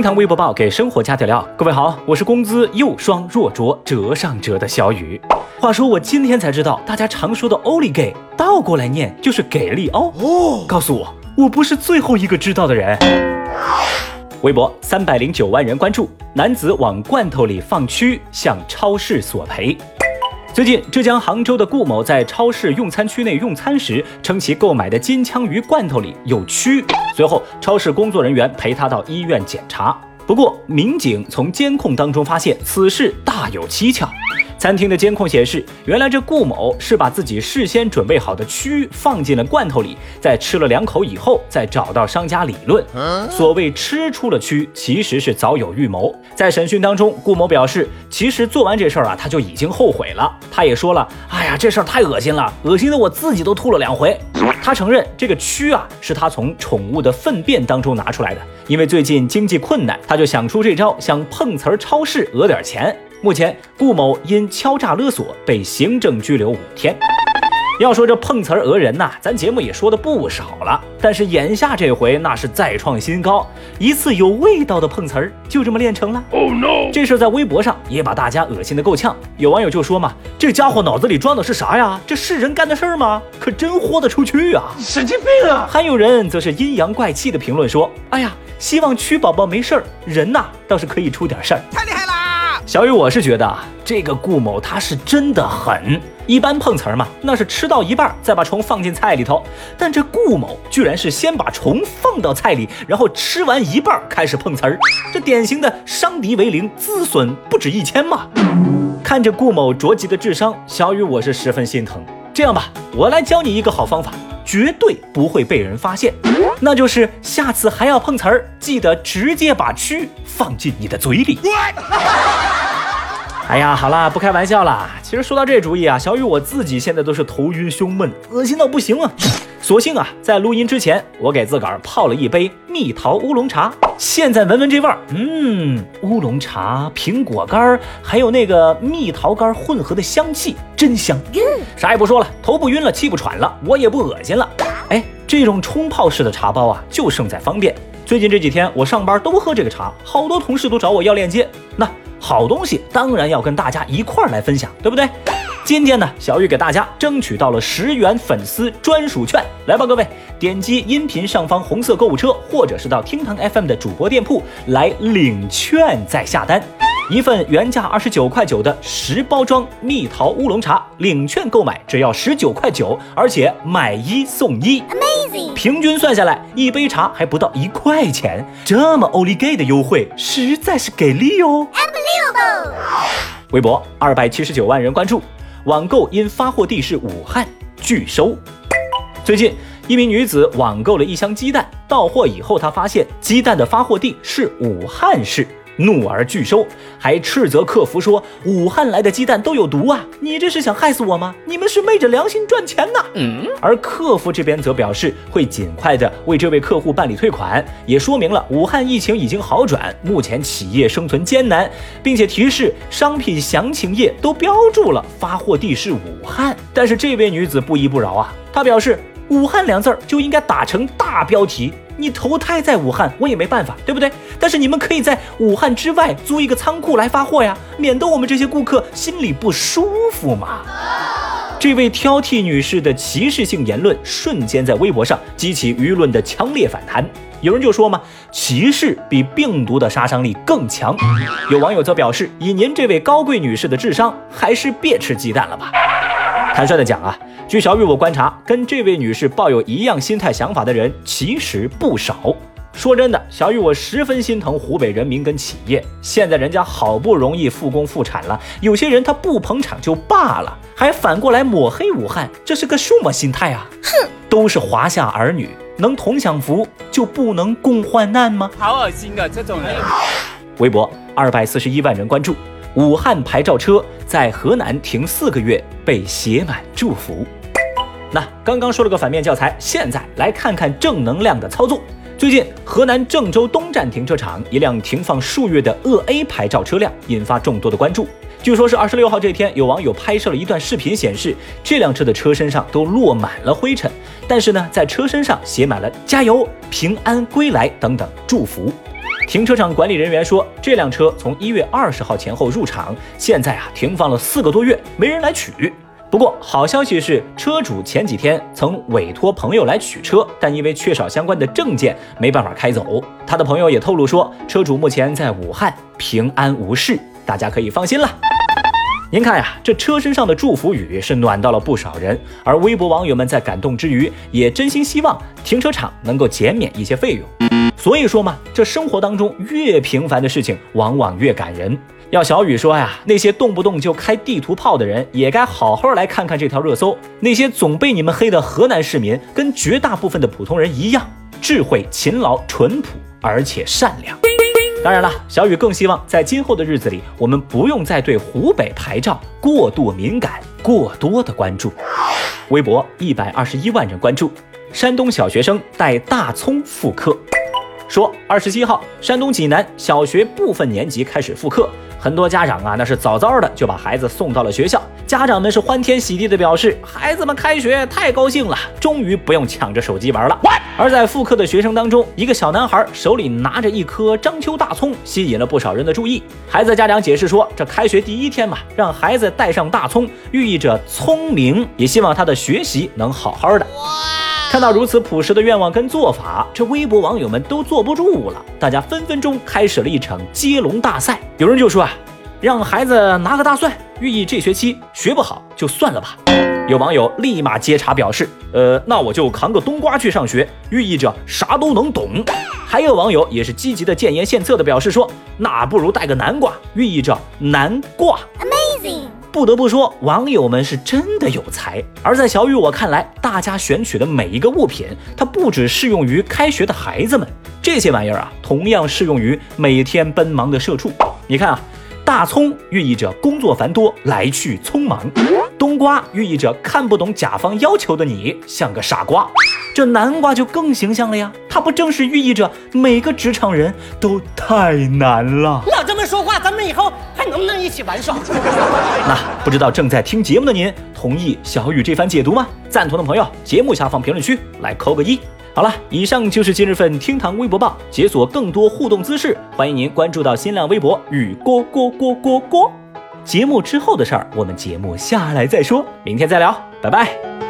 厅堂微博报给生活加点料。各位好，我是工资又双若浊折上折的小雨。话说我今天才知道，大家常说的欧里给倒过来念就是给力欧。哦，告诉我，我不是最后一个知道的人。微博三百零九万人关注，男子往罐头里放蛆，向超市索赔。最近，浙江杭州的顾某在超市用餐区内用餐时，称其购买的金枪鱼罐头里有蛆。随后，超市工作人员陪他到医院检查。不过，民警从监控当中发现，此事大有蹊跷。餐厅的监控显示，原来这顾某是把自己事先准备好的蛆放进了罐头里，在吃了两口以后，再找到商家理论。所谓吃出了蛆，其实是早有预谋。在审讯当中，顾某表示，其实做完这事儿啊，他就已经后悔了。他也说了，哎呀，这事儿太恶心了，恶心的我自己都吐了两回。他承认，这个蛆啊，是他从宠物的粪便当中拿出来的。因为最近经济困难，他就想出这招，想碰瓷儿超市讹点钱。目前，顾某因敲诈勒索被行政拘留五天。要说这碰瓷儿讹人呐，咱节目也说的不少了。但是眼下这回那是再创新高，一次有味道的碰瓷儿就这么练成了。Oh no！这事在微博上也把大家恶心的够呛。有网友就说嘛：“这家伙脑子里装的是啥呀？这是人干的事儿吗？可真豁得出去啊！神经病啊！”还有人则是阴阳怪气的评论说：“哎呀，希望蛆宝宝没事儿，人呐倒是可以出点事儿。”小雨，我是觉得啊，这个顾某他是真的狠。一般碰瓷儿嘛，那是吃到一半再把虫放进菜里头，但这顾某居然是先把虫放到菜里，然后吃完一半开始碰瓷儿，这典型的伤敌为零，自损不止一千嘛。看着顾某着急的智商，小雨我是十分心疼。这样吧，我来教你一个好方法，绝对不会被人发现，那就是下次还要碰瓷儿，记得直接把蛆放进你的嘴里。哎呀，好啦，不开玩笑啦。其实说到这主意啊，小雨我自己现在都是头晕胸闷，恶心到不行啊。所幸啊，在录音之前，我给自个儿泡了一杯蜜桃乌龙茶。现在闻闻这味儿，嗯，乌龙茶、苹果干还有那个蜜桃干混合的香气，真香。啥也不说了，头不晕了，气不喘了，我也不恶心了。哎，这种冲泡式的茶包啊，就胜在方便。最近这几天我上班都喝这个茶，好多同事都找我要链接。那。好东西当然要跟大家一块儿来分享，对不对？今天呢，小雨给大家争取到了十元粉丝专属券，来吧，各位，点击音频上方红色购物车，或者是到厅堂 FM 的主播店铺来领券再下单。一份原价二十九块九的十包装蜜桃乌龙茶，领券购买只要十九块九，而且买一送一，Amazing！平均算下来，一杯茶还不到一块钱，这么欧 l 给的优惠，实在是给力哦微博二百七十九万人关注，网购因发货地是武汉拒收。最近，一名女子网购了一箱鸡蛋，到货以后，她发现鸡蛋的发货地是武汉市。怒而拒收，还斥责客服说：“武汉来的鸡蛋都有毒啊！你这是想害死我吗？你们是昧着良心赚钱呢？”嗯，而客服这边则表示会尽快的为这位客户办理退款，也说明了武汉疫情已经好转，目前企业生存艰难，并且提示商品详情页都标注了发货地是武汉。但是这位女子不依不饶啊，她表示。武汉两字儿就应该打成大标题。你投胎在武汉，我也没办法，对不对？但是你们可以在武汉之外租一个仓库来发货呀，免得我们这些顾客心里不舒服嘛。这位挑剔女士的歧视性言论瞬间在微博上激起舆论的强烈反弹。有人就说嘛，歧视比病毒的杀伤力更强。有网友则表示，以您这位高贵女士的智商，还是别吃鸡蛋了吧。坦率的讲啊，据小雨我观察，跟这位女士抱有一样心态想法的人其实不少。说真的，小雨我十分心疼湖北人民跟企业。现在人家好不容易复工复产了，有些人他不捧场就罢了，还反过来抹黑武汉，这是个什么心态啊？哼，都是华夏儿女，能同享福就不能共患难吗？好恶心啊，这种人！微博二百四十一万人关注。武汉牌照车在河南停四个月，被写满祝福。那刚刚说了个反面教材，现在来看看正能量的操作。最近，河南郑州东站停车场一辆停放数月的鄂 A 牌照车辆引发众多的关注。据说是二十六号这天，有网友拍摄了一段视频，显示这辆车的车身上都落满了灰尘，但是呢，在车身上写满了“加油、平安归来”等等祝福。停车场管理人员说，这辆车从一月二十号前后入场，现在啊停放了四个多月，没人来取。不过好消息是，车主前几天曾委托朋友来取车，但因为缺少相关的证件，没办法开走。他的朋友也透露说，车主目前在武汉平安无事，大家可以放心了。您看呀，这车身上的祝福语是暖到了不少人，而微博网友们在感动之余，也真心希望停车场能够减免一些费用。所以说嘛，这生活当中越平凡的事情，往往越感人。要小雨说呀，那些动不动就开地图炮的人，也该好好来看看这条热搜。那些总被你们黑的河南市民，跟绝大部分的普通人一样，智慧、勤劳、淳朴，而且善良。当然了，小雨更希望在今后的日子里，我们不用再对湖北牌照过度敏感、过多的关注。微博一百二十一万人关注，山东小学生带大葱复课，说二十七号，山东济南小学部分年级开始复课。很多家长啊，那是早早的就把孩子送到了学校。家长们是欢天喜地的表示，孩子们开学太高兴了，终于不用抢着手机玩了。而在复课的学生当中，一个小男孩手里拿着一颗章丘大葱，吸引了不少人的注意。孩子家长解释说，这开学第一天嘛，让孩子带上大葱，寓意着聪明，也希望他的学习能好好的。看到如此朴实的愿望跟做法，这微博网友们都坐不住了，大家分分钟开始了一场接龙大赛。有人就说啊，让孩子拿个大蒜，寓意这学期学不好就算了吧。有网友立马接茬表示，呃，那我就扛个冬瓜去上学，寓意着啥都能懂。还有网友也是积极的建言献策的表示说，那不如带个南瓜，寓意着南瓜。Amazing。不得不说，网友们是真的有才。而在小雨我看来，大家选取的每一个物品，它不只适用于开学的孩子们，这些玩意儿啊，同样适用于每天奔忙的社畜。你看啊，大葱寓意着工作繁多，来去匆忙；冬瓜寓意着看不懂甲方要求的你像个傻瓜。这南瓜就更形象了呀，它不正是寓意着每个职场人都太难了？老这么说话，咱们以后还能不能一起玩耍？那不知道正在听节目的您，同意小雨这番解读吗？赞同的朋友，节目下方评论区来扣个一。好了，以上就是今日份厅堂微博报，解锁更多互动姿势，欢迎您关注到新浪微博与郭郭郭郭郭。节目之后的事儿，我们节目下来再说，明天再聊，拜拜。